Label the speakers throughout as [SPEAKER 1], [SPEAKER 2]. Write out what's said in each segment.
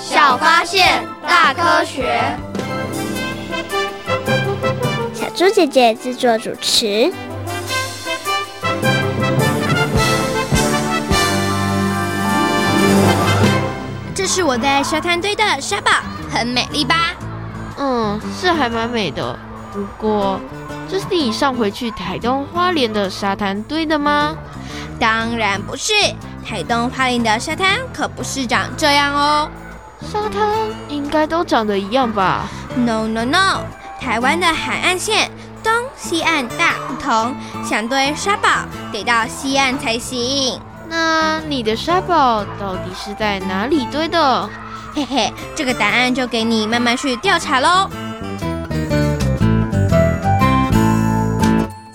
[SPEAKER 1] 小发现，大科学。
[SPEAKER 2] 小猪姐姐制作主持。
[SPEAKER 1] 这是我在沙滩堆的沙堡，很美丽吧？
[SPEAKER 3] 嗯，是还蛮美的。不过，这是你上回去台东花莲的沙滩堆的吗？
[SPEAKER 1] 当然不是，台东花莲的沙滩可不是长这样哦。
[SPEAKER 3] 沙滩应该都长得一样吧
[SPEAKER 1] ？No No No，台湾的海岸线东西岸大不同，想堆沙堡得到西岸才行。
[SPEAKER 3] 那你的沙堡到底是在哪里堆的？
[SPEAKER 1] 嘿嘿，这个答案就给你慢慢去调查喽。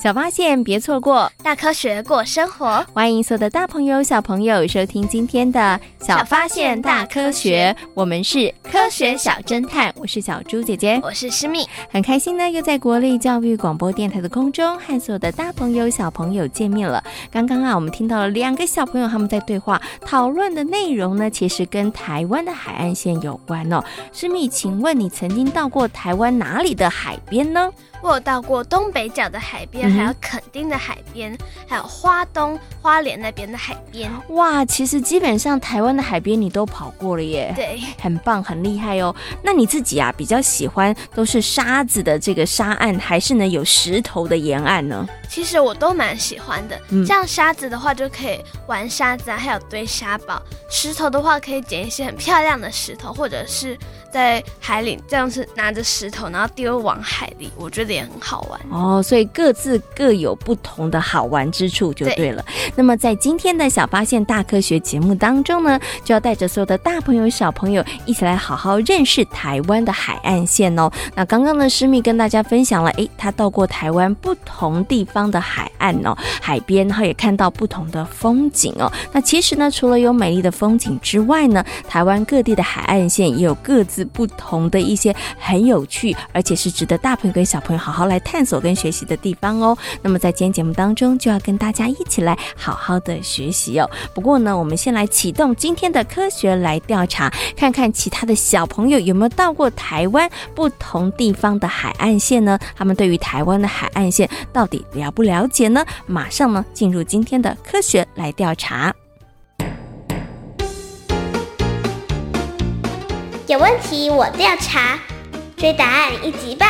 [SPEAKER 4] 小发现，别错过；
[SPEAKER 1] 大科学，过生活。
[SPEAKER 4] 欢迎所有的大朋友、小朋友收听今天的《小发现大科学》，我们是科学小侦探。我是小猪姐姐，
[SPEAKER 1] 我是诗蜜，
[SPEAKER 4] 很开心呢，又在国立教育广播电台的空中和所有的大朋友、小朋友见面了。刚刚啊，我们听到了两个小朋友他们在对话，讨论的内容呢，其实跟台湾的海岸线有关哦。诗蜜，请问你曾经到过台湾哪里的海边呢？
[SPEAKER 5] 我有到过东北角的海边，还有垦丁的海边，嗯、还有花东花莲那边的海边。
[SPEAKER 4] 哇，其实基本上台湾的海边你都跑过了耶，
[SPEAKER 5] 对，
[SPEAKER 4] 很棒，很厉害哦。那你自己啊，比较喜欢都是沙子的这个沙岸，还是呢有石头的沿岸呢？
[SPEAKER 5] 其实我都蛮喜欢的。嗯、像沙子的话，就可以玩沙子啊，还有堆沙堡；石头的话，可以捡一些很漂亮的石头，或者是在海里这样子拿着石头，然后丢往海里。我觉得。也很好玩
[SPEAKER 4] 哦，所以各自各有不同的好玩之处就对了。对。那么在今天的小发现大科学节目当中呢，就要带着所有的大朋友小朋友一起来好好认识台湾的海岸线哦。那刚刚呢，诗蜜跟大家分享了，诶，他到过台湾不同地方的海岸哦，海边，然后也看到不同的风景哦。那其实呢，除了有美丽的风景之外呢，台湾各地的海岸线也有各自不同的一些很有趣，而且是值得大朋友跟小朋友。好好来探索跟学习的地方哦。那么在今天节目当中，就要跟大家一起来好好的学习哦。不过呢，我们先来启动今天的科学来调查，看看其他的小朋友有没有到过台湾不同地方的海岸线呢？他们对于台湾的海岸线到底了不了解呢？马上呢，进入今天的科学来调查。
[SPEAKER 2] 有问题我调查，追答案一级棒。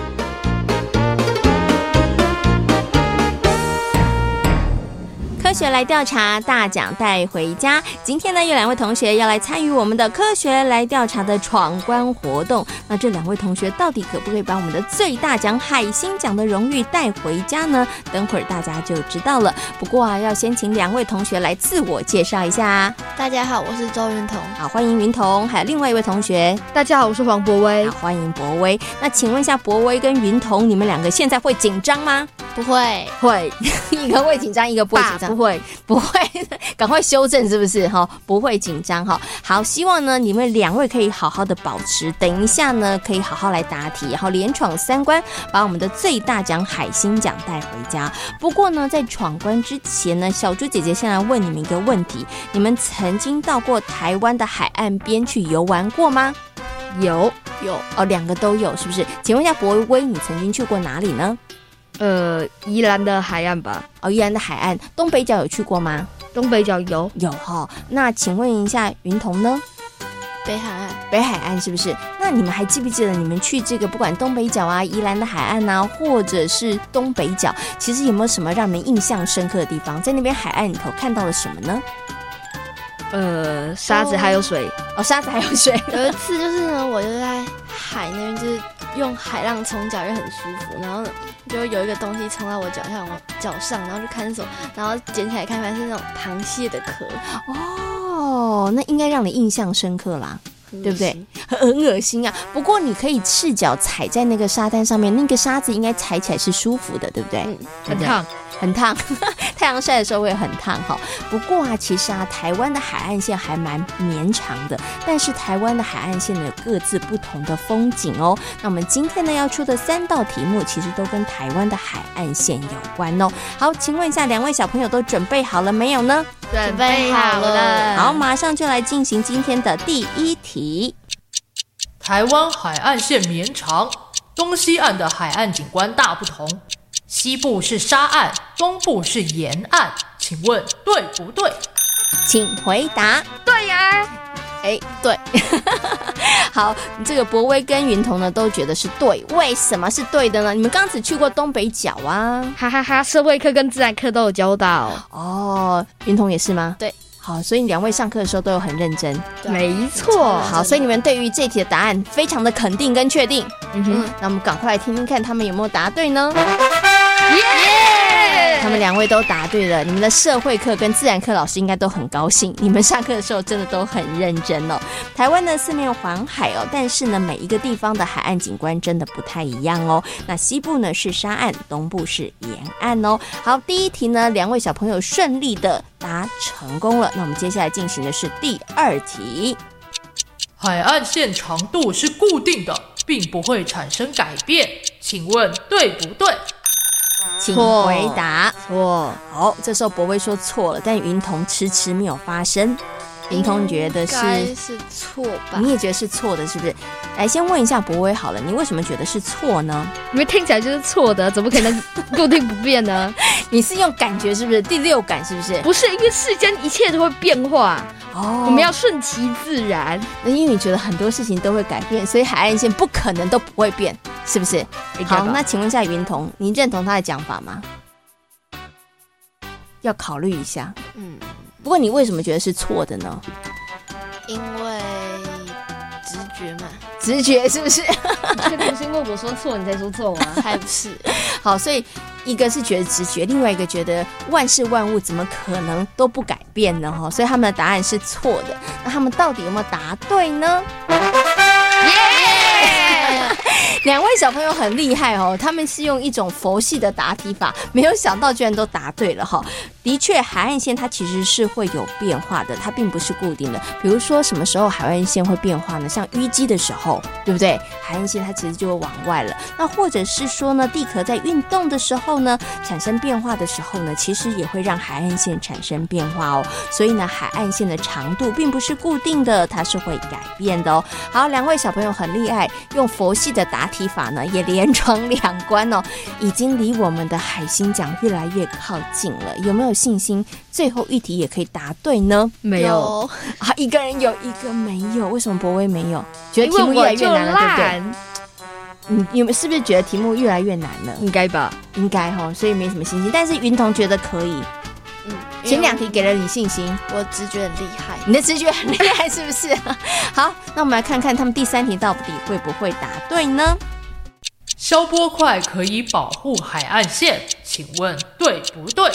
[SPEAKER 4] 科学来调查，大奖带回家。今天呢，有两位同学要来参与我们的科学来调查的闯关活动。那这两位同学到底可不可以把我们的最大奖海星奖的荣誉带回家呢？等会儿大家就知道了。不过啊，要先请两位同学来自我介绍一下。
[SPEAKER 6] 大家好，我是周云彤。
[SPEAKER 4] 好，欢迎云彤。还有另外一位同学。
[SPEAKER 6] 大家好，我是黄博威。
[SPEAKER 4] 好，欢迎博威。那请问一下，博威跟云彤，你们两个现在会紧张吗？
[SPEAKER 6] 不会，
[SPEAKER 4] 会 一个会紧张，一个不会紧张。不会，不会，赶快修正是不是？哈，不会紧张哈。好，希望呢你们两位可以好好的保持，等一下呢可以好好来答题，然后连闯三关，把我们的最大奖海星奖带回家。不过呢，在闯关之前呢，小猪姐姐先来问你们一个问题：你们曾经到过台湾的海岸边去游玩过吗？
[SPEAKER 6] 有有
[SPEAKER 4] 哦，两个都有，是不是？请问一下博威，你曾经去过哪里呢？
[SPEAKER 6] 呃，宜兰的海岸吧。
[SPEAKER 4] 哦，宜兰的海岸，东北角有去过吗？
[SPEAKER 6] 东北角有
[SPEAKER 4] 有哈。那请问一下云彤呢？
[SPEAKER 6] 北海岸，
[SPEAKER 4] 北海岸是不是？那你们还记不记得你们去这个不管东北角啊、宜兰的海岸啊，或者是东北角，其实有没有什么让你们印象深刻的地方？在那边海岸里头看到了什么呢？
[SPEAKER 6] 呃，沙子还有水
[SPEAKER 4] 哦，沙子还有水。
[SPEAKER 7] 有一次就是呢，我就在海那边，就是用海浪冲脚，就很舒服。然后呢，就有一个东西冲到我脚下，我脚上，然后就看手，然后捡起来看，发现是那种螃蟹的壳。
[SPEAKER 4] 哦，那应该让你印象深刻啦，对不对？很恶心啊！不过你可以赤脚踩在那个沙滩上面，那个沙子应该踩起来是舒服的，对不对？
[SPEAKER 6] 嗯，很烫。
[SPEAKER 4] 很烫，太阳晒的时候会很烫哈。不过啊，其实啊，台湾的海岸线还蛮绵长的，但是台湾的海岸线呢，有各自不同的风景哦。那我们今天呢要出的三道题目，其实都跟台湾的海岸线有关哦。好，请问一下，两位小朋友都准备好了没有呢？
[SPEAKER 7] 准备好了。
[SPEAKER 4] 好，马上就来进行今天的第一题。
[SPEAKER 8] 台湾海岸线绵长，东西岸的海岸景观大不同。西部是沙岸，东部是沿岸，请问对不对？
[SPEAKER 4] 请回答。
[SPEAKER 7] 对呀，
[SPEAKER 4] 哎，对。好，这个博威跟云彤呢都觉得是对，为什么是对的呢？你们刚只去过东北角啊，
[SPEAKER 6] 哈哈哈，社会课跟自然课都有教到。
[SPEAKER 4] 哦，云彤也是吗？
[SPEAKER 7] 对。
[SPEAKER 4] 好，所以两位上课的时候都有很认真。
[SPEAKER 6] 没错。
[SPEAKER 4] 好，所以你们对于这题的答案非常的肯定跟确定。嗯哼，那我们赶快来听听看他们有没有答对呢？耶！Yeah! 他们两位都答对了，你们的社会课跟自然课老师应该都很高兴。你们上课的时候真的都很认真哦。台湾呢四面环海哦，但是呢每一个地方的海岸景观真的不太一样哦。那西部呢是沙岸，东部是沿岸哦。好，第一题呢两位小朋友顺利的答成功了。那我们接下来进行的是第二题。
[SPEAKER 8] 海岸线长度是固定的，并不会产生改变，请问对不对？
[SPEAKER 4] 请回答。错。好，这时候博威说错了，但云彤迟迟没有发声。云彤觉得是
[SPEAKER 7] 是错吧？
[SPEAKER 4] 你也觉得是错的，是不是？来，先问一下博威好了，你为什么觉得是错呢？
[SPEAKER 6] 因为听起来就是错的，怎么可能固定不变呢？
[SPEAKER 4] 你是用感觉是不是？第六感是不是？
[SPEAKER 6] 不是，因为世间一切都会变化。
[SPEAKER 4] 哦，
[SPEAKER 6] 我们要顺其自然。
[SPEAKER 4] 那因为你觉得很多事情都会改变，所以海岸线不可能都不会变，是不是？好，那请问一下云彤，你认同他的讲法吗？要考虑一下。嗯。不过你为什么觉得是错的呢？
[SPEAKER 7] 因为直觉嘛，
[SPEAKER 4] 直觉是不是？
[SPEAKER 6] 你确定是因为我说错你才说错吗？
[SPEAKER 7] 还不是。
[SPEAKER 4] 好，所以一个是觉得直觉，另外一个觉得万事万物怎么可能都不改变呢？哈，所以他们的答案是错的。那他们到底有没有答对呢？两位小朋友很厉害哦，他们是用一种佛系的答题法，没有想到居然都答对了哈。的确，海岸线它其实是会有变化的，它并不是固定的。比如说，什么时候海岸线会变化呢？像淤积的时候，对不对？海岸线它其实就会往外了。那或者是说呢，地壳在运动的时候呢，产生变化的时候呢，其实也会让海岸线产生变化哦。所以呢，海岸线的长度并不是固定的，它是会改变的哦。好，两位小朋友很厉害，用佛系的答题法呢，也连闯两关哦，已经离我们的海星奖越来越靠近了。有没有信心最后一题也可以答对呢？
[SPEAKER 6] 没有
[SPEAKER 4] 啊，一个人有一个没有，为什么博威没有？觉得题目越来越难了，对不对？你你们是不是觉得题目越来越难了？
[SPEAKER 6] 应该吧，
[SPEAKER 4] 应该哈，所以没什么信心。但是云彤觉得可以，嗯，前两题给了你信心，
[SPEAKER 7] 我直觉很厉害，
[SPEAKER 4] 你的直觉很厉害，是不是？好，那我们来看看他们第三题到底会不会答对呢？
[SPEAKER 8] 消波块可以保护海岸线，请问对不对？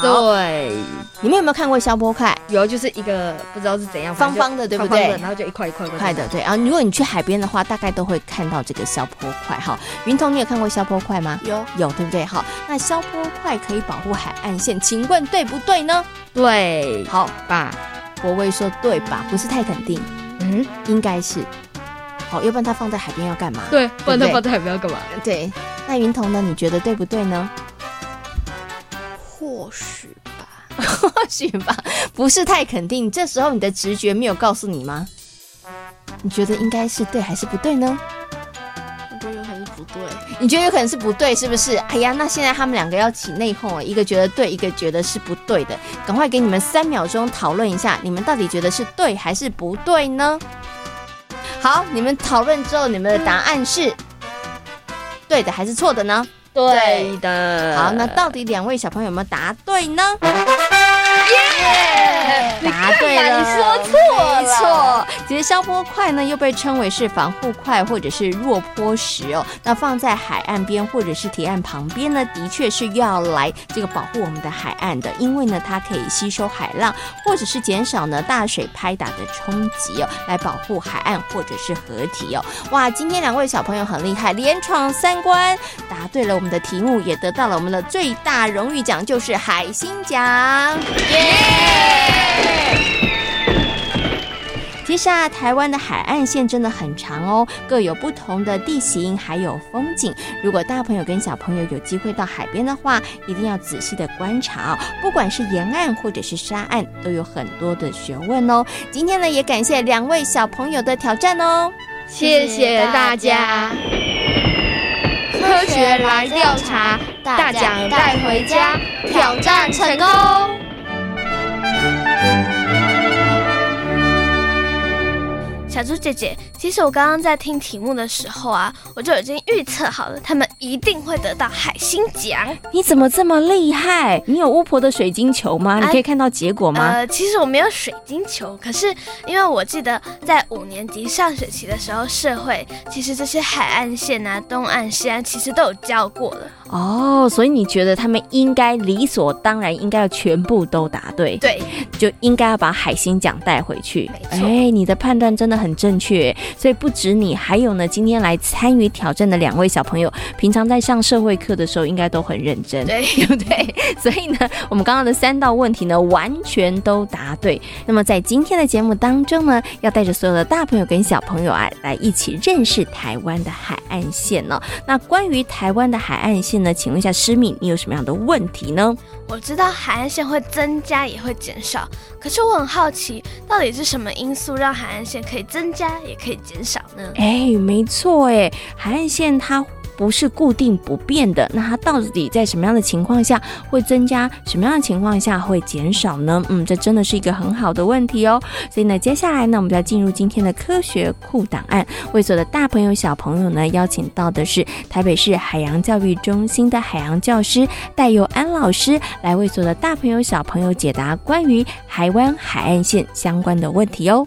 [SPEAKER 6] 对，
[SPEAKER 4] 你们有没有看过消波块？
[SPEAKER 6] 有，就是一个不知道是怎样
[SPEAKER 4] 方方的，对不对？
[SPEAKER 6] 然后就一块一块
[SPEAKER 4] 块的，对。然后如果你去海边的话，大概都会看到这个消波块。哈，云彤，你有看过消波块吗？
[SPEAKER 7] 有，
[SPEAKER 4] 有，对不对？好，那消波块可以保护海岸线，请问对不对呢？
[SPEAKER 6] 对，
[SPEAKER 4] 好吧。博威说对吧？不是太肯定。嗯，应该是。好，要不然它放在海边要干嘛？
[SPEAKER 6] 对，不然它放在海边要干嘛？
[SPEAKER 4] 对。那云彤呢？你觉得对不对呢？
[SPEAKER 7] 或许吧，
[SPEAKER 4] 或许吧，不是太肯定。这时候你的直觉没有告诉你吗？你觉得应该是对还是不对呢？
[SPEAKER 7] 我觉得有可能是不对。
[SPEAKER 4] 你觉得有可能是不对，是不是？哎呀，那现在他们两个要起内讧了，一个觉得对，一个觉得是不对的。赶快给你们三秒钟讨论一下，你们到底觉得是对还是不对呢？好，你们讨论之后，你们的答案是对的还是错的呢？
[SPEAKER 6] 对的。
[SPEAKER 4] 好，那到底两位小朋友有没有答对呢？
[SPEAKER 6] 耶！
[SPEAKER 4] 答对了，
[SPEAKER 6] 你说错了。
[SPEAKER 4] 没错，其实消波块呢又被称为是防护块或者是弱坡石哦。那放在海岸边或者是堤岸旁边呢，的确是要来这个保护我们的海岸的，因为呢它可以吸收海浪或者是减少呢大水拍打的冲击哦，来保护海岸或者是河堤哦。哇，今天两位小朋友很厉害，连闯三关，答对了我们的题目，也得到了我们的最大荣誉奖，就是海星奖。耶！其实啊，台湾的海岸线真的很长哦，各有不同的地形，还有风景。如果大朋友跟小朋友有机会到海边的话，一定要仔细的观察哦。不管是沿岸或者是沙岸，都有很多的学问哦。今天呢，也感谢两位小朋友的挑战哦，
[SPEAKER 6] 谢谢大家。科学来调查，大奖带回家，挑战成功。
[SPEAKER 5] 小猪姐姐，其实我刚刚在听题目的时候啊，我就已经预测好了，他们一定会得到海星奖。
[SPEAKER 4] 你怎么这么厉害？你有巫婆的水晶球吗？你可以看到结果吗？
[SPEAKER 5] 呃，其实我没有水晶球，可是因为我记得在五年级上学期的时候，社会其实这些海岸线啊、东岸、西岸其实都有教过了。
[SPEAKER 4] 哦，所以你觉得他们应该理所当然应该要全部都答对？
[SPEAKER 5] 对，
[SPEAKER 4] 就应该要把海星奖带回去。哎，你的判断真的很正确，所以不止你，还有呢，今天来参与挑战的两位小朋友，平常在上社会课的时候应该都很认真，
[SPEAKER 5] 对，
[SPEAKER 4] 对不对？所以呢，我们刚刚的三道问题呢，完全都答对。那么在今天的节目当中呢，要带着所有的大朋友跟小朋友啊，来一起认识台湾的海岸线呢、哦。那关于台湾的海岸线呢，请问一下诗敏，你有什么样的问题呢？
[SPEAKER 5] 我知道海岸线会增加也会减少，可是我很好奇，到底是什么因素让海岸线可以增加也可以减少呢？
[SPEAKER 4] 哎，没错，哎，海岸线它不是固定不变的，那它到底在什么样的情况下会增加，什么样的情况下会减少呢？嗯，这真的是一个很好的问题哦。所以呢，接下来呢，我们就要进入今天的科学库档案，为所有的大朋友小朋友呢，邀请到的是台北市海洋教育中心的海洋教师戴佑安老师，来为所有的大朋友小朋友解答关于台湾海岸线相关的问题哦。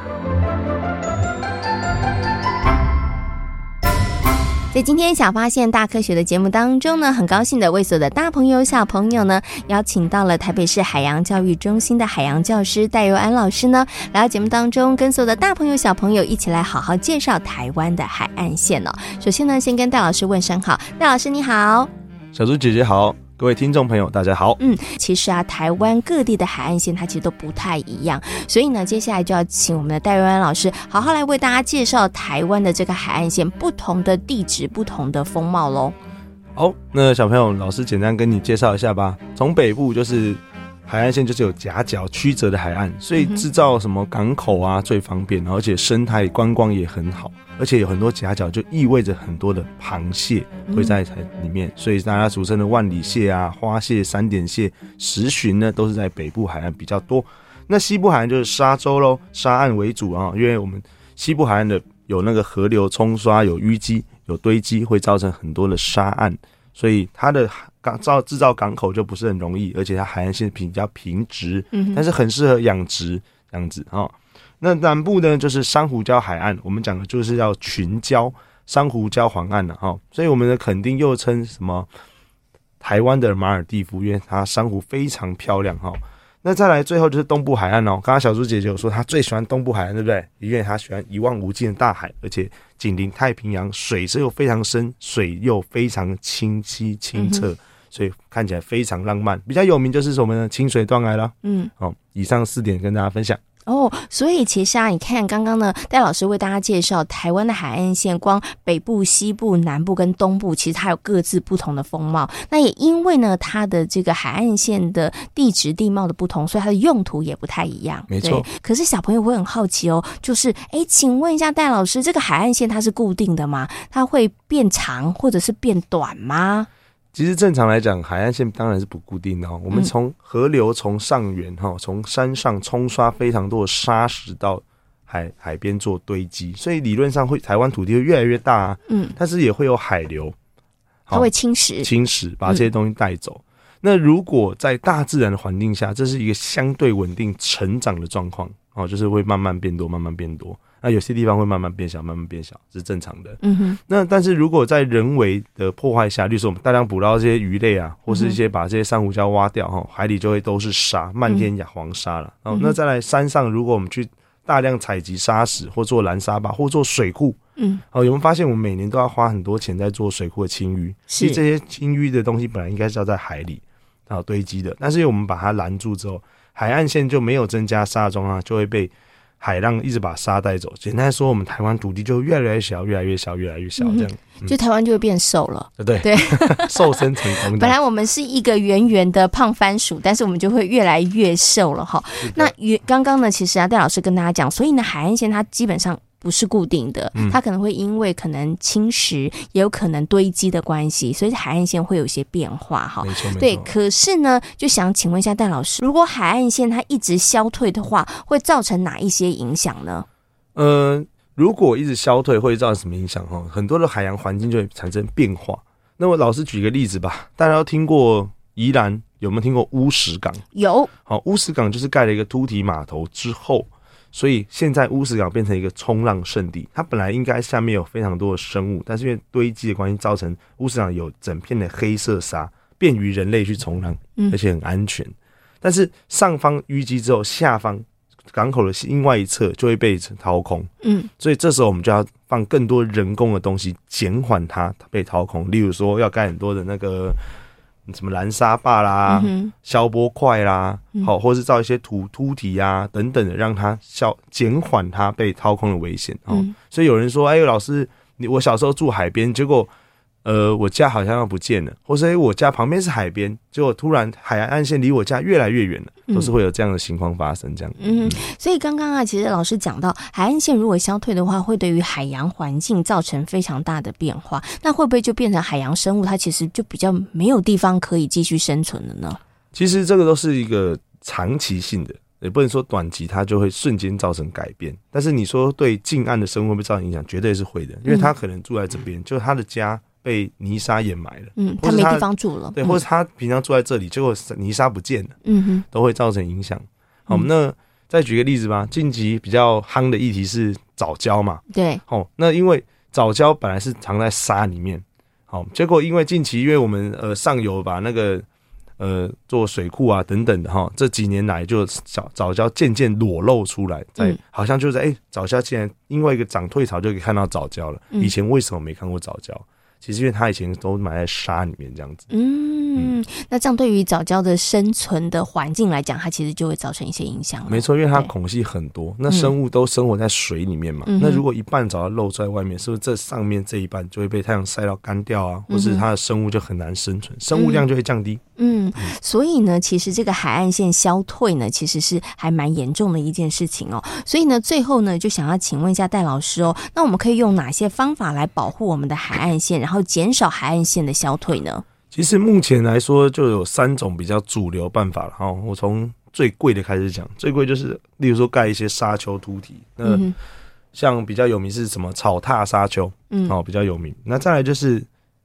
[SPEAKER 4] 在今天小发现大科学的节目当中呢，很高兴的为所有的大朋友小朋友呢，邀请到了台北市海洋教育中心的海洋教师戴佑安老师呢，来到节目当中，跟所有的大朋友小朋友一起来好好介绍台湾的海岸线哦。首先呢，先跟戴老师问声好，戴老师你好，
[SPEAKER 9] 小猪姐姐好。各位听众朋友，大家好。
[SPEAKER 4] 嗯，其实啊，台湾各地的海岸线它其实都不太一样，所以呢，接下来就要请我们的戴瑞安老师好好来为大家介绍台湾的这个海岸线不同的地质、不同的风貌喽。
[SPEAKER 9] 好，那小朋友，老师简单跟你介绍一下吧。从北部就是海岸线，就是有夹角曲折的海岸，所以制造什么港口啊最方便，而且生态观光也很好。而且有很多夹角，就意味着很多的螃蟹会在海里面，所以大家俗称的万里蟹啊、花蟹、三点蟹、石鲟呢，都是在北部海岸比较多。那西部海岸就是沙洲喽，沙岸为主啊，因为我们西部海岸的有那个河流冲刷、有淤积、有堆积，会造成很多的沙岸，所以它的港造制造港口就不是很容易，而且它海岸线比较平直，嗯但是很适合养殖这样子啊。那南部呢，就是珊瑚礁海岸，我们讲的就是叫群礁珊瑚礁黄岸了哈，所以我们的垦丁又称什么台湾的马尔蒂夫，因为它珊瑚非常漂亮哈。那再来最后就是东部海岸哦。刚刚小猪姐姐有说她最喜欢东部海岸，对不对？因为她喜欢一望无际的大海，而且紧邻太平洋，水质又非常深，水又非常清晰清澈，嗯、所以看起来非常浪漫。比较有名就是我们的清水断崖了。嗯，好，以上四点跟大家分享。
[SPEAKER 4] 哦，所以其实啊，你看刚刚呢，戴老师为大家介绍台湾的海岸线，光北部、西部、南部跟东部，其实它有各自不同的风貌。那也因为呢，它的这个海岸线的地质地貌的不同，所以它的用途也不太一样。
[SPEAKER 9] 没错。
[SPEAKER 4] 可是小朋友会很好奇哦，就是哎，请问一下戴老师，这个海岸线它是固定的吗？它会变长或者是变短吗？
[SPEAKER 9] 其实正常来讲，海岸线当然是不固定的哦。我们从河流从上源哈，从山上冲刷非常多的沙石到海海边做堆积，所以理论上会台湾土地会越来越大啊。嗯，但是也会有海流，
[SPEAKER 4] 它会侵蚀
[SPEAKER 9] 侵蚀，把这些东西带走。那如果在大自然的环境下，这是一个相对稳定成长的状况哦，就是会慢慢变多，慢慢变多。那有些地方会慢慢变小，慢慢变小是正常的。嗯哼。那但是如果在人为的破坏下，例如说我们大量捕捞这些鱼类啊，或是一些把这些珊瑚礁挖掉哈，海里就会都是沙，漫天亚黄沙了。哦、嗯，那再来山上，如果我们去大量采集沙石，或做拦沙坝，或做水库，嗯，哦，有没有发现我们每年都要花很多钱在做水库的清淤？其实这些清淤的东西本来应该是要在海里然后堆积的，但是因为我们把它拦住之后，海岸线就没有增加沙中啊，就会被。海浪一直把沙带走，简单说，我们台湾土地就越来越小，越来越小，越来越小，这样，
[SPEAKER 4] 嗯、就台湾就会变瘦了，
[SPEAKER 9] 对对
[SPEAKER 4] 对，
[SPEAKER 9] 瘦身成功。
[SPEAKER 4] 本来我们是一个圆圆的胖番薯，但是我们就会越来越瘦了哈。那圆刚刚呢，其实啊，戴老师跟大家讲，所以呢，海岸线它基本上。不是固定的，它可能会因为可能侵蚀，也有可能堆积的关系，所以海岸线会有一些变化哈。
[SPEAKER 9] 没错，
[SPEAKER 4] 对。可是呢，就想请问一下戴老师，如果海岸线它一直消退的话，会造成哪一些影响呢？
[SPEAKER 9] 呃，如果一直消退，会造成什么影响？哈，很多的海洋环境就会产生变化。那我老师举个例子吧，大家都听过宜兰，有没有听过乌石港？
[SPEAKER 4] 有。
[SPEAKER 9] 好，乌石港就是盖了一个凸体码头之后。所以现在乌石港变成一个冲浪圣地，它本来应该下面有非常多的生物，但是因为堆积的关系，造成乌石港有整片的黑色沙，便于人类去冲浪，而且很安全。但是上方淤积之后，下方港口的另外一侧就会被掏空，嗯，所以这时候我们就要放更多人工的东西，减缓它被掏空，例如说要盖很多的那个。什么蓝沙坝啦、消波块啦，好，或是造一些土凸体啊等等的，让它消减缓它被掏空的危险。哦，所以有人说，哎，老师，你我小时候住海边，结果。呃，我家好像要不见了，或是我家旁边是海边，结果突然海岸线离我家越来越远了，都是会有这样的情况发生。这样，
[SPEAKER 4] 嗯，所以刚刚啊，其实老师讲到，海岸线如果消退的话，会对于海洋环境造成非常大的变化。那会不会就变成海洋生物它其实就比较没有地方可以继续生存了呢？
[SPEAKER 9] 其实这个都是一个长期性的，也不能说短期它就会瞬间造成改变。但是你说对近岸的生物会不会造成影响？绝对是会的，因为它可能住在这边，就是它的家。被泥沙掩埋了，
[SPEAKER 4] 嗯，他没地方住了，
[SPEAKER 9] 对，或者他平常住在这里，结果泥沙不见了，嗯哼，都会造成影响。好，那再举个例子吧，近期比较夯的议题是藻礁嘛，
[SPEAKER 4] 对，
[SPEAKER 9] 好，那因为藻礁本来是藏在沙里面，好，结果因为近期因为我们呃上游把那个呃做水库啊等等的哈，这几年来就藻藻礁渐渐裸露出来，在好像就是哎藻礁竟然因为一个涨退潮就可以看到藻礁了，以前为什么没看过藻礁？其实因为他以前都埋在沙里面这样子，
[SPEAKER 4] 那这样对于早教的生存的环境来讲，它其实就会造成一些影响。
[SPEAKER 9] 没错，因为它孔隙很多，那生物都生活在水里面嘛。那如果一半藻礁露在外面，是不是这上面这一半就会被太阳晒到干掉啊？或是它的生物就很难生存，生物量就会降低。
[SPEAKER 4] 嗯，所以呢，其实这个海岸线消退呢，其实是还蛮严重的一件事情哦。所以呢，最后呢，就想要请问一下戴老师哦，那我们可以用哪些方法来保护我们的海岸线，然后减少海岸线的消退呢？
[SPEAKER 9] 其实目前来说，就有三种比较主流办法了哈。我从最贵的开始讲，最贵就是，例如说盖一些沙丘凸体，那像比较有名是什么草踏沙丘，嗯，哦，比较有名。那再来就是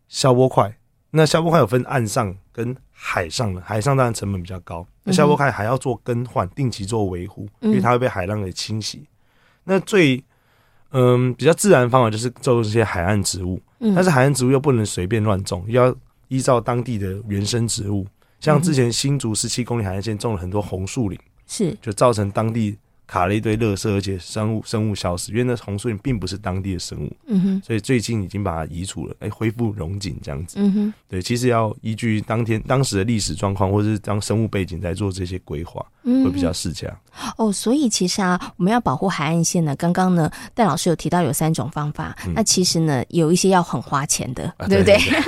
[SPEAKER 9] 消波块，那消波块有分岸上跟海上的，海上当然成本比较高，那消波块还要做更换，定期做维护，因为它会被海浪给侵袭。那最嗯比较自然的方法就是种这些海岸植物，但是海岸植物又不能随便乱种，要依照当地的原生植物。像之前新竹十七公里海岸线种了很多红树林，
[SPEAKER 4] 是
[SPEAKER 9] 就造成当地。卡了一堆垃圾，而且生物生物消失，因为那红树林并不是当地的生物，
[SPEAKER 4] 嗯哼，
[SPEAKER 9] 所以最近已经把它移除了，哎、欸，恢复溶景这样子，
[SPEAKER 4] 嗯哼，
[SPEAKER 9] 对，其实要依据当天当时的历史状况，或者是当生物背景在做这些规划，嗯，会比较适恰。
[SPEAKER 4] 哦，所以其实啊，我们要保护海岸线呢，刚刚呢戴老师有提到有三种方法，嗯、那其实呢有一些要很花钱的，啊、对不对？对，对，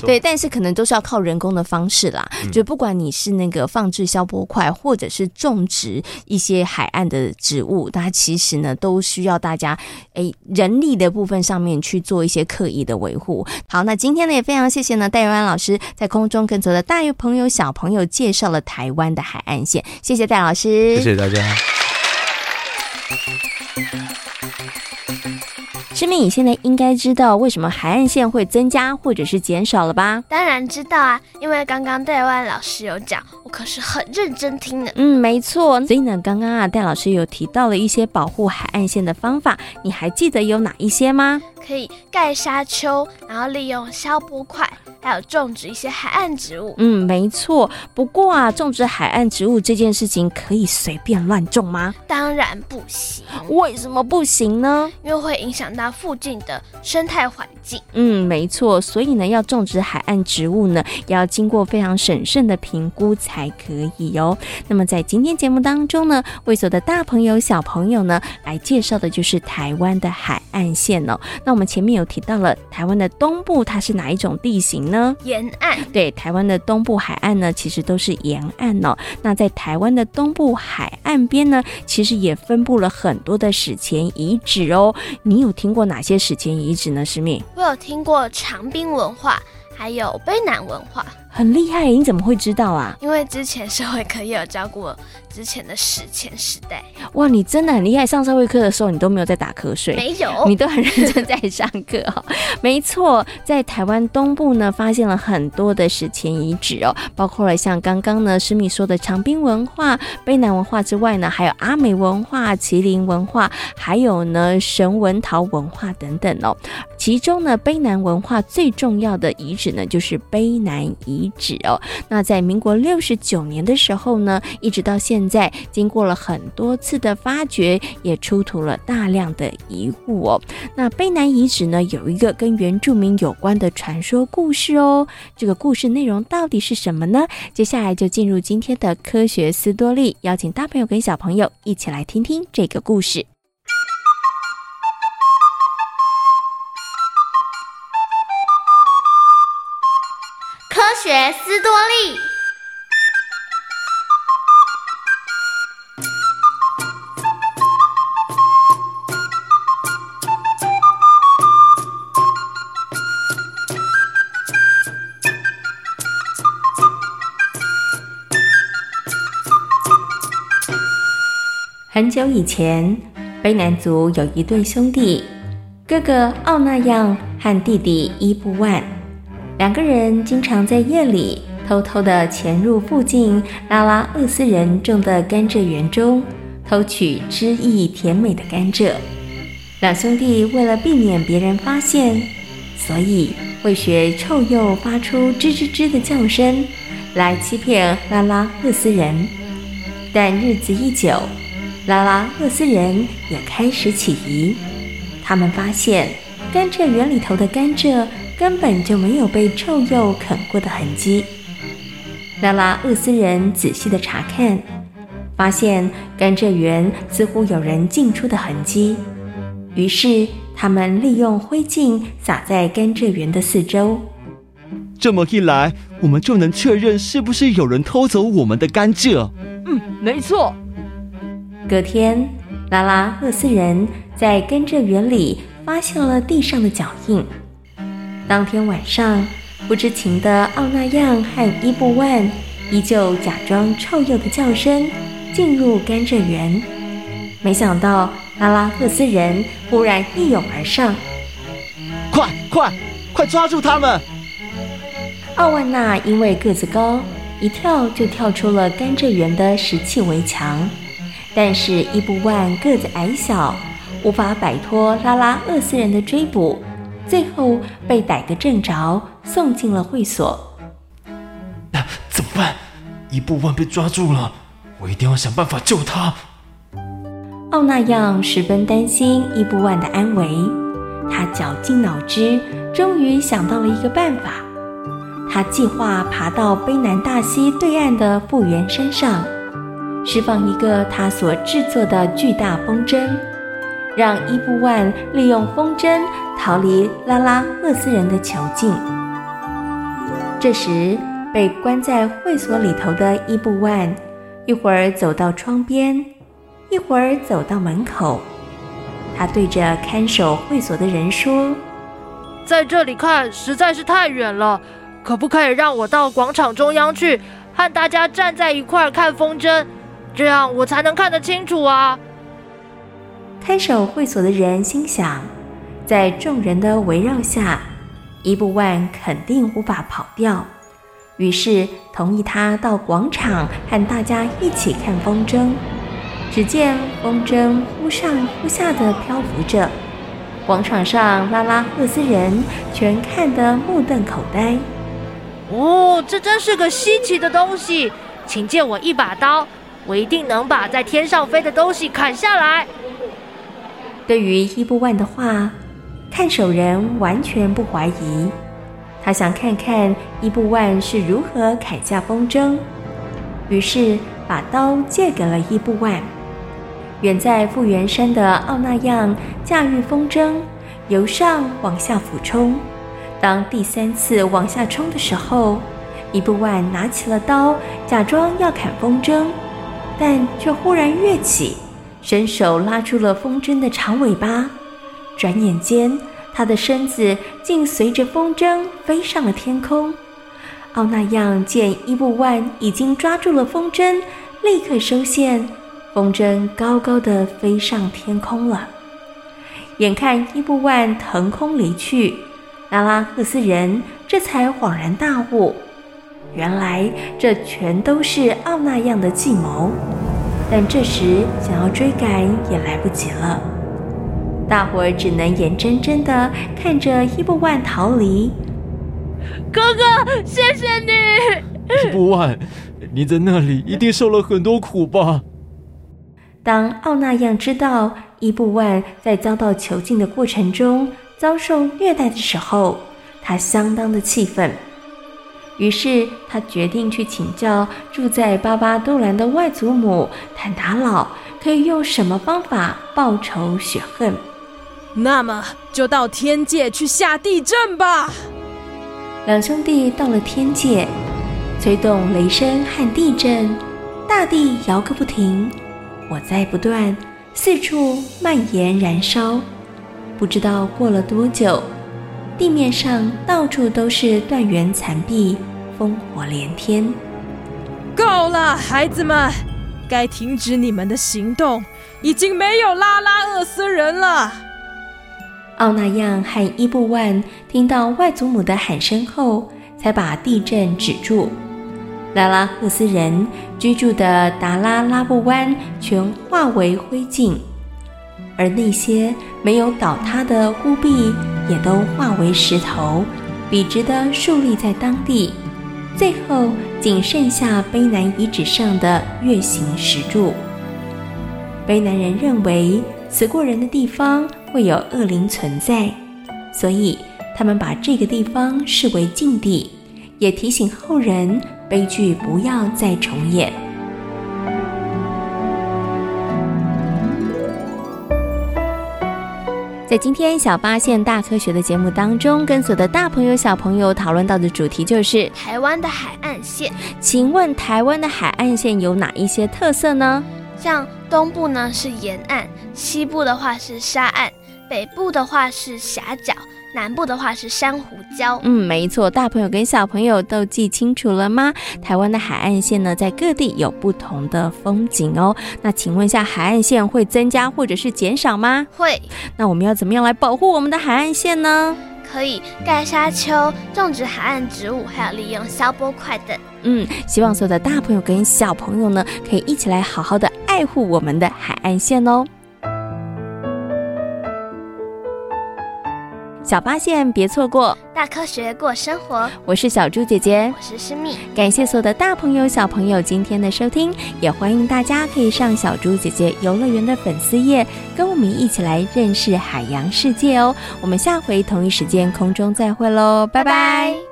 [SPEAKER 4] 对，对，但是可能都是要靠人工的方式啦，嗯、就不管你是那个放置消波块，或者是种植一些海岸的植物，它其实呢都需要大家诶人力的部分上面去做一些刻意的维护。好，那今天呢也非常谢谢呢戴玉安老师在空中跟所有的大朋友小朋友介绍了台湾的海岸线，谢谢戴老师，
[SPEAKER 9] 谢谢大家。
[SPEAKER 4] 师明，你现在应该知道为什么海岸线会增加或者是减少了吧？
[SPEAKER 5] 当然知道啊，因为刚刚戴万老师有讲，我可是很认真听的。
[SPEAKER 4] 嗯，没错。所以呢，刚刚啊，戴老师有提到了一些保护海岸线的方法，你还记得有哪一些吗？
[SPEAKER 5] 可以盖沙丘，然后利用消波块，还有种植一些海岸植物。
[SPEAKER 4] 嗯，没错。不过啊，种植海岸植物这件事情可以随便乱种吗？
[SPEAKER 5] 当然不行。
[SPEAKER 4] 为什么不行呢？
[SPEAKER 5] 因为会影响到附近的生态环境。
[SPEAKER 4] 嗯，没错。所以呢，要种植海岸植物呢，要经过非常审慎的评估才可以哦。那么在今天节目当中呢，为所有的大朋友小朋友呢，来介绍的就是台湾的海岸线哦。那我们前面有提到了台湾的东部，它是哪一种地形呢？
[SPEAKER 5] 沿岸。
[SPEAKER 4] 对，台湾的东部海岸呢，其实都是沿岸哦。那在台湾的东部海岸边呢，其实也分布了很多的史前遗址哦。你有听过哪些史前遗址呢？诗敏，
[SPEAKER 5] 我有听过长滨文化，还有卑南文化。
[SPEAKER 4] 很厉害，你怎么会知道啊？
[SPEAKER 5] 因为之前社会课也有教过之前的史前时代。
[SPEAKER 4] 哇，你真的很厉害！上社会课的时候，你都没有在打瞌睡，
[SPEAKER 5] 没有，
[SPEAKER 4] 你都很认真在上课哦。没错，在台湾东部呢，发现了很多的史前遗址哦，包括了像刚刚呢诗敏说的长滨文化、卑南文化之外呢，还有阿美文化、麒麟文化，还有呢神文陶文化等等哦。其中呢，卑南文化最重要的遗址呢，就是卑南遗遗址哦。那在民国六十九年的时候呢，一直到现在，经过了很多次的发掘，也出土了大量的遗物哦。那卑南遗址呢，有一个跟原住民有关的传说故事哦。这个故事内容到底是什么呢？接下来就进入今天的科学思多利，邀请大朋友跟小朋友一起来听听这个故事。
[SPEAKER 1] 学思多利。
[SPEAKER 4] 很久以前，卑南族有一对兄弟，哥哥奥那样和弟弟伊布万。两个人经常在夜里偷偷地潜入附近拉拉厄斯人种的甘蔗园中，偷取汁液甜美的甘蔗。两兄弟为了避免别人发现，所以会学臭鼬发出吱吱吱的叫声，来欺骗拉拉厄斯人。但日子一久，拉拉厄斯人也开始起疑，他们发现甘蔗园里头的甘蔗。根本就没有被臭鼬啃过的痕迹。拉拉厄斯人仔细地查看，发现甘蔗园似乎有人进出的痕迹。于是他们利用灰烬撒在甘蔗园的四周。
[SPEAKER 10] 这么一来，我们就能确认是不是有人偷走我们的甘蔗。
[SPEAKER 3] 嗯，没错。
[SPEAKER 4] 隔天，拉拉厄斯人在甘蔗园里发现了地上的脚印。当天晚上，不知情的奥那样和伊布万依旧假装臭鼬的叫声进入甘蔗园，没想到拉拉厄斯人忽然一涌而上，
[SPEAKER 10] 快快快抓住他们！
[SPEAKER 4] 奥万娜因为个子高，一跳就跳出了甘蔗园的石砌围墙，但是伊布万个子矮小，无法摆脱拉拉厄斯人的追捕。最后被逮个正着，送进了会所。
[SPEAKER 10] 那怎么办？
[SPEAKER 11] 伊布万被抓住了，我一定要想办法救他。
[SPEAKER 4] 奥那样十分担心伊布万的安危，他绞尽脑汁，终于想到了一个办法。他计划爬到卑南大溪对岸的富源山上，释放一个他所制作的巨大风筝，让伊布万利用风筝逃离拉拉赫斯人的囚禁。这时，被关在会所里头的伊布万，一会儿走到窗边。一会儿走到门口，他对着看守会所的人说：“
[SPEAKER 12] 在这里看实在是太远了，可不可以让我到广场中央去，和大家站在一块儿看风筝？这样我才能看得清楚啊！”
[SPEAKER 4] 看守会所的人心想，在众人的围绕下，伊布万肯定无法跑掉，于是同意他到广场和大家一起看风筝。只见风筝忽上忽下的漂浮着，广场上拉拉赫斯人全看得目瞪口呆。
[SPEAKER 12] 哦，这真是个稀奇的东西，请借我一把刀，我一定能把在天上飞的东西砍下来。
[SPEAKER 4] 对于伊布万的话，看守人完全不怀疑，他想看看伊布万是如何砍下风筝，于是把刀借给了伊布万。远在富源山的奥纳样驾驭风筝，由上往下俯冲。当第三次往下冲的时候，伊布万拿起了刀，假装要砍风筝，但却忽然跃起，伸手拉住了风筝的长尾巴。转眼间，他的身子竟随着风筝飞上了天空。奥那样见伊布万已经抓住了风筝，立刻收线。风筝高高的飞上天空了，眼看伊布万腾空离去，拉拉赫斯人这才恍然大悟，原来这全都是奥那样的计谋。但这时想要追赶也来不及了，大伙儿只能眼睁睁的看着伊布万逃离。
[SPEAKER 12] 哥哥，谢谢你！
[SPEAKER 11] 伊布万，你在那里一定受了很多苦吧？
[SPEAKER 4] 当奥纳样知道伊布万在遭到囚禁的过程中遭受虐待的时候，他相当的气愤。于是他决定去请教住在巴巴杜兰的外祖母坦达老，可以用什么方法报仇雪恨。
[SPEAKER 13] 那么就到天界去下地震吧。
[SPEAKER 4] 两兄弟到了天界，催动雷声和地震，大地摇个不停。火灾不断，四处蔓延燃烧。不知道过了多久，地面上到处都是断垣残壁，烽火连天。
[SPEAKER 13] 够了，孩子们，该停止你们的行动。已经没有拉拉厄斯人了。
[SPEAKER 4] 奥纳样和伊布万听到外祖母的喊声后，才把地震止住。拉拉赫斯人居住的达拉拉布湾全化为灰烬，而那些没有倒塌的屋壁也都化为石头，笔直地竖立在当地。最后，仅剩下卑南遗址上的月形石柱。卑南人认为死过人的地方会有恶灵存在，所以他们把这个地方视为禁地，也提醒后人。悲剧不要再重演。在今天小发现大科学的节目当中，跟所有的大朋友小朋友讨论到的主题就是
[SPEAKER 5] 台湾的海岸线。
[SPEAKER 4] 请问台湾的海岸线有哪一些特色呢？
[SPEAKER 5] 像东部呢是沿岸，西部的话是沙岸，北部的话是狭角。南部的话是珊瑚礁，
[SPEAKER 4] 嗯，没错，大朋友跟小朋友都记清楚了吗？台湾的海岸线呢，在各地有不同的风景哦。那请问一下，海岸线会增加或者是减少吗？
[SPEAKER 5] 会。
[SPEAKER 4] 那我们要怎么样来保护我们的海岸线呢？
[SPEAKER 5] 可以盖沙丘、种植海岸植物，还有利用消波块等。
[SPEAKER 4] 嗯，希望所有的大朋友跟小朋友呢，可以一起来好好的爱护我们的海岸线哦。
[SPEAKER 14] 小发现别错过，
[SPEAKER 5] 大科学过生活。
[SPEAKER 14] 我是小猪姐姐，
[SPEAKER 5] 我是诗密。
[SPEAKER 14] 感谢所有的大朋友小朋友今天的收听，也欢迎大家可以上小猪姐姐游乐园的粉丝页，跟我们一起来认识海洋世界哦。我们下回同一时间空中再会喽，拜拜。拜拜。